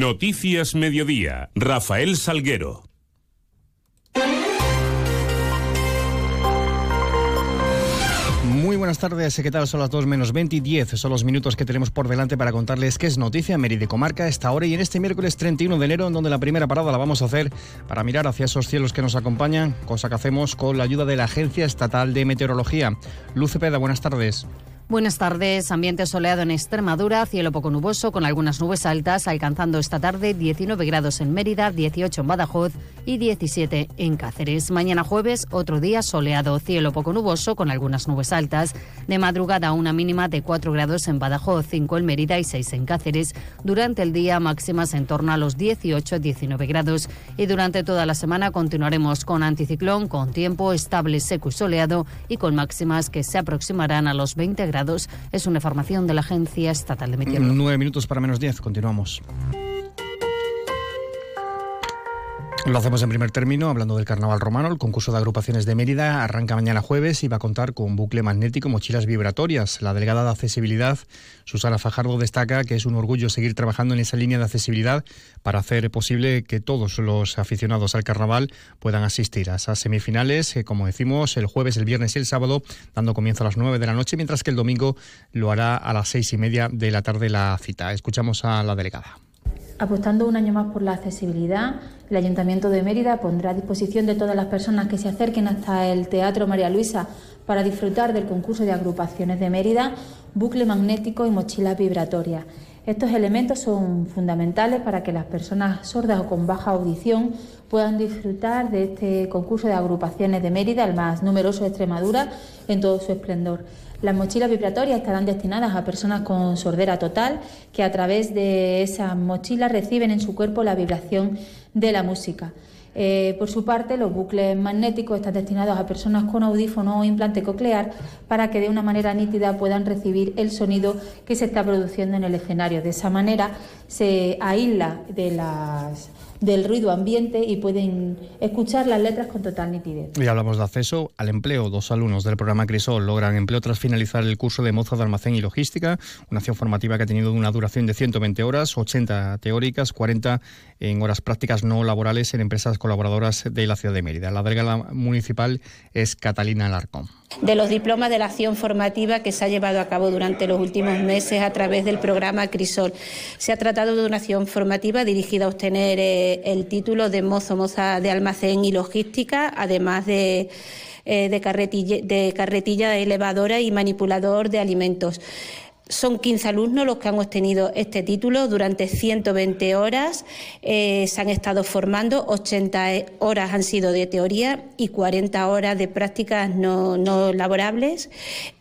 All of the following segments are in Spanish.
Noticias Mediodía. Rafael Salguero. Muy buenas tardes, ¿qué tal? Son las 2 menos 20 y 10. Son los minutos que tenemos por delante para contarles qué es noticia en Mérida Comarca esta hora y en este miércoles 31 de enero, en donde la primera parada la vamos a hacer para mirar hacia esos cielos que nos acompañan, cosa que hacemos con la ayuda de la Agencia Estatal de Meteorología. Luce Peda, buenas tardes. Buenas tardes. Ambiente soleado en Extremadura, cielo poco nuboso con algunas nubes altas, alcanzando esta tarde 19 grados en Mérida, 18 en Badajoz y 17 en Cáceres. Mañana jueves, otro día soleado, cielo poco nuboso con algunas nubes altas. De madrugada, una mínima de 4 grados en Badajoz, 5 en Mérida y 6 en Cáceres. Durante el día, máximas en torno a los 18-19 grados. Y durante toda la semana continuaremos con anticiclón, con tiempo estable, seco y soleado y con máximas que se aproximarán a los 20 grados es una información de la Agencia Estatal de Meteorología. Nueve minutos para menos diez. Continuamos. Lo hacemos en primer término, hablando del Carnaval Romano. El concurso de agrupaciones de Mérida arranca mañana jueves y va a contar con bucle magnético, mochilas vibratorias. La delegada de accesibilidad, Susana Fajardo, destaca que es un orgullo seguir trabajando en esa línea de accesibilidad para hacer posible que todos los aficionados al carnaval puedan asistir a esas semifinales, eh, como decimos, el jueves, el viernes y el sábado, dando comienzo a las nueve de la noche, mientras que el domingo lo hará a las seis y media de la tarde la cita. Escuchamos a la delegada. Apostando un año más por la accesibilidad, el Ayuntamiento de Mérida pondrá a disposición de todas las personas que se acerquen hasta el Teatro María Luisa para disfrutar del concurso de agrupaciones de Mérida, bucle magnético y mochila vibratoria. Estos elementos son fundamentales para que las personas sordas o con baja audición puedan disfrutar de este concurso de agrupaciones de Mérida, el más numeroso de Extremadura, en todo su esplendor. Las mochilas vibratorias estarán destinadas a personas con sordera total que a través de esas mochilas reciben en su cuerpo la vibración de la música. Eh, por su parte, los bucles magnéticos están destinados a personas con audífono o implante coclear para que de una manera nítida puedan recibir el sonido que se está produciendo en el escenario. De esa manera se aísla de las del ruido ambiente y pueden escuchar las letras con total nitidez. Y hablamos de acceso al empleo. Dos alumnos del programa Crisol logran empleo tras finalizar el curso de mozo de almacén y logística, una acción formativa que ha tenido una duración de 120 horas, 80 teóricas, 40 en horas prácticas no laborales en empresas colaboradoras de la ciudad de Mérida. La delegada municipal es Catalina Alarcón de los diplomas de la acción formativa que se ha llevado a cabo durante los últimos meses a través del programa Crisol. Se ha tratado de una acción formativa dirigida a obtener eh, el título de mozo moza de almacén y logística, además de eh, de, carretilla, de carretilla elevadora y manipulador de alimentos. Son 15 alumnos los que han obtenido este título durante 120 horas. Eh, se han estado formando, 80 horas han sido de teoría y 40 horas de prácticas no, laborables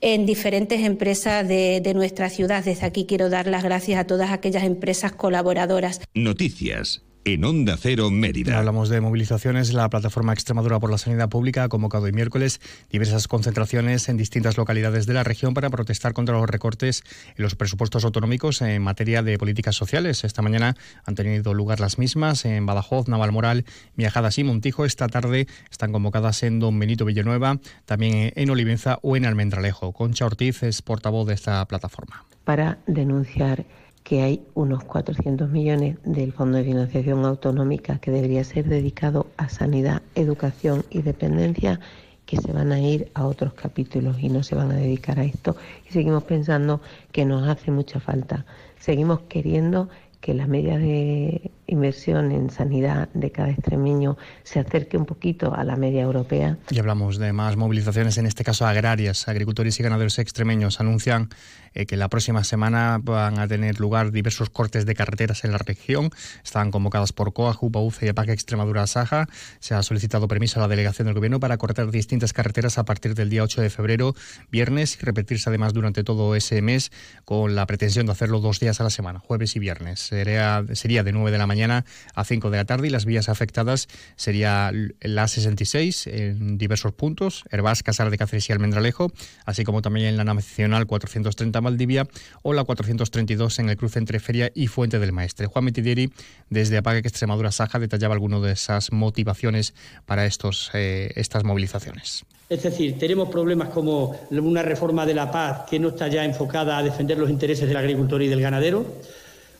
en diferentes empresas de, de nuestra ciudad. Desde aquí quiero dar las gracias a todas aquellas empresas colaboradoras. Noticias en Onda Cero Mérida. Hablamos de movilizaciones. La plataforma Extremadura por la Sanidad Pública ha convocado hoy miércoles diversas concentraciones en distintas localidades de la región para protestar contra los recortes en los presupuestos autonómicos en materia de políticas sociales. Esta mañana han tenido lugar las mismas en Badajoz, Navalmoral, Miajadas y Montijo. Esta tarde están convocadas en Don Benito Villanueva, también en Olivenza o en Almendralejo. Concha Ortiz es portavoz de esta plataforma. Para denunciar que hay unos 400 millones del Fondo de Financiación Autonómica que debería ser dedicado a sanidad, educación y dependencia que se van a ir a otros capítulos y no se van a dedicar a esto. Y seguimos pensando que nos hace mucha falta. Seguimos queriendo que la media de inversión en sanidad de cada extremeño se acerque un poquito a la media europea. Y hablamos de más movilizaciones, en este caso agrarias. Agricultores y ganaderos extremeños anuncian eh, que la próxima semana van a tener lugar diversos cortes de carreteras en la región. Están convocadas por COA, JUPA, UCE y APAC Extremadura Saja. Se ha solicitado permiso a la delegación del Gobierno para cortar distintas carreteras a partir del día 8 de febrero, viernes, y repetirse además durante todo ese mes con la pretensión de hacerlo dos días a la semana, jueves y viernes. Sería, sería de 9 de la mañana a 5 de la tarde y las vías afectadas sería la 66 en diversos puntos, Herbás, Casar de Cáceres y Almendralejo, así como también en la Nacional 430 Maldivia o la 432 en el cruce entre Feria y Fuente del Maestre. Juan Metidieri, desde Apague Extremadura Saja, detallaba algunas de esas motivaciones para estos, eh, estas movilizaciones. Es decir, tenemos problemas como una reforma de la paz que no está ya enfocada a defender los intereses del agricultor y del ganadero,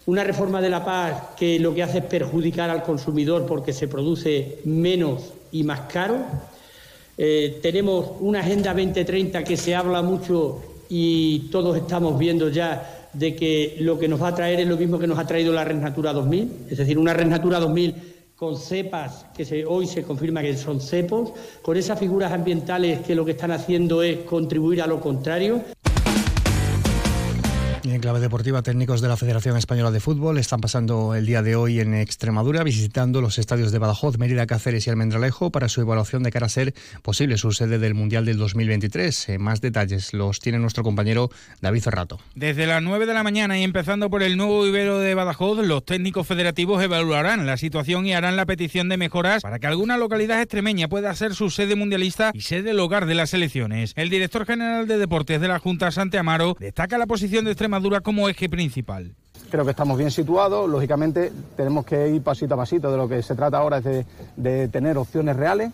una reforma de la paz que lo que hace es perjudicar al consumidor porque se produce menos y más caro. Eh, tenemos una Agenda 2030 que se habla mucho y todos estamos viendo ya de que lo que nos va a traer es lo mismo que nos ha traído la Red Natura 2000, es decir, una Red Natura 2000 con cepas que hoy se confirma que son cepos, con esas figuras ambientales que lo que están haciendo es contribuir a lo contrario. En clave deportiva, técnicos de la Federación Española de Fútbol están pasando el día de hoy en Extremadura visitando los estadios de Badajoz, Mérida, Cáceres y Almendralejo para su evaluación de cara a ser posible su sede del Mundial del 2023. Eh, más detalles los tiene nuestro compañero David Ferrato. Desde las 9 de la mañana y empezando por el nuevo vivero de Badajoz, los técnicos federativos evaluarán la situación y harán la petición de mejoras para que alguna localidad extremeña pueda ser su sede mundialista y sede el hogar de las elecciones. El director general de Deportes de la Junta, Sante Amaro, destaca la posición de Extremadura como eje principal. Creo que estamos bien situados, lógicamente tenemos que ir pasito a pasito, de lo que se trata ahora es de, tener opciones reales,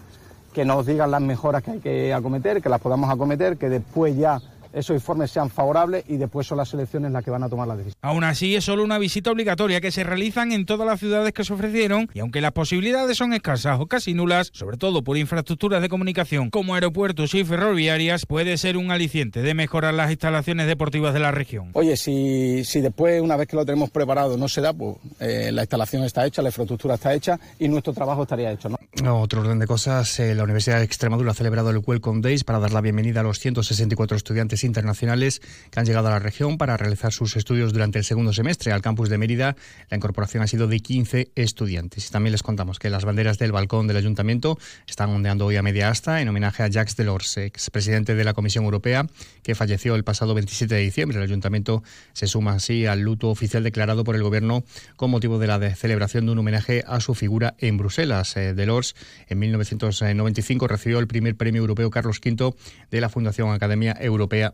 que nos digan las mejoras que hay que acometer, que las podamos acometer, que después ya esos informes sean favorables y después son las elecciones las que van a tomar la decisión. Aún así, es solo una visita obligatoria que se realizan en todas las ciudades que se ofrecieron y aunque las posibilidades son escasas o casi nulas, sobre todo por infraestructuras de comunicación como aeropuertos y ferroviarias, puede ser un aliciente de mejorar las instalaciones deportivas de la región. Oye, si, si después, una vez que lo tenemos preparado, no se da, pues eh, la instalación está hecha, la infraestructura está hecha y nuestro trabajo estaría hecho. ¿no? Otro orden de cosas, eh, la Universidad de Extremadura ha celebrado el Welcome Days para dar la bienvenida a los 164 estudiantes internacionales que han llegado a la región para realizar sus estudios durante el segundo semestre. Al campus de Mérida, la incorporación ha sido de 15 estudiantes. Y también les contamos que las banderas del balcón del ayuntamiento están ondeando hoy a media asta en homenaje a Jacques Delors, expresidente de la Comisión Europea, que falleció el pasado 27 de diciembre. El ayuntamiento se suma así al luto oficial declarado por el gobierno con motivo de la celebración de un homenaje a su figura en Bruselas. Eh, Delors, en 1995, recibió el primer premio europeo Carlos V de la Fundación Academia Europea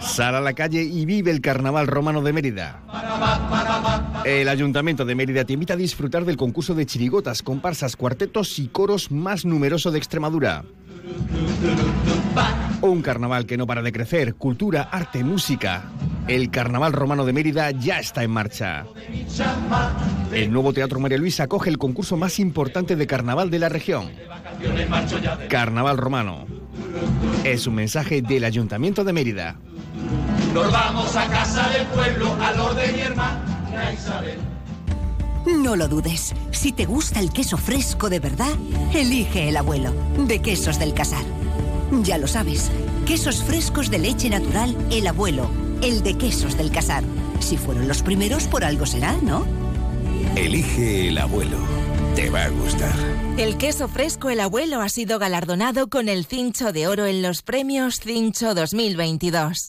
Sal a la calle y vive el Carnaval Romano de Mérida. El Ayuntamiento de Mérida te invita a disfrutar del concurso de chirigotas, comparsas, cuartetos y coros más numeroso de Extremadura. Un carnaval que no para de crecer, cultura, arte, música. El Carnaval Romano de Mérida ya está en marcha. El nuevo Teatro María Luisa acoge el concurso más importante de carnaval de la región. Carnaval Romano. Es un mensaje del Ayuntamiento de Mérida. Nos vamos a casa del pueblo, al orden mi hermana Isabel. No lo dudes. Si te gusta el queso fresco de verdad, elige el abuelo, de Quesos del Casar. Ya lo sabes, quesos frescos de leche natural, el abuelo, el de Quesos del Casar. Si fueron los primeros, por algo será, ¿no? Elige el abuelo. Te va a gustar. El queso fresco El Abuelo ha sido galardonado con el Cincho de Oro en los premios Cincho 2022.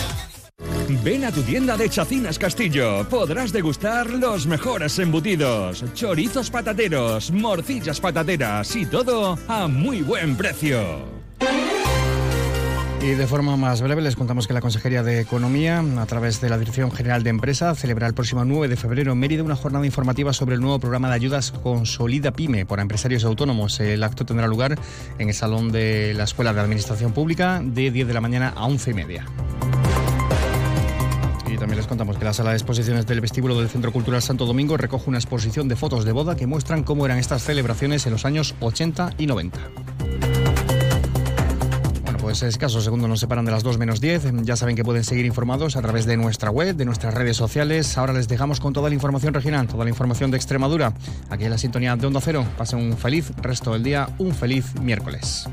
Ven a tu tienda de Chacinas Castillo. Podrás degustar los mejores embutidos, chorizos patateros, morcillas patateras y todo a muy buen precio. Y de forma más breve les contamos que la Consejería de Economía, a través de la Dirección General de Empresa, celebra el próximo 9 de febrero en Mérida una jornada informativa sobre el nuevo programa de ayudas Consolida Pyme para empresarios autónomos. El acto tendrá lugar en el Salón de la Escuela de Administración Pública de 10 de la mañana a 11 y media. Contamos que la sala de exposiciones del vestíbulo del Centro Cultural Santo Domingo recoge una exposición de fotos de boda que muestran cómo eran estas celebraciones en los años 80 y 90. Bueno, pues escasos segundos nos separan de las 2 menos 10. Ya saben que pueden seguir informados a través de nuestra web, de nuestras redes sociales. Ahora les dejamos con toda la información regional, toda la información de Extremadura. Aquí en la sintonía de Onda Cero. Pasen un feliz resto del día, un feliz miércoles.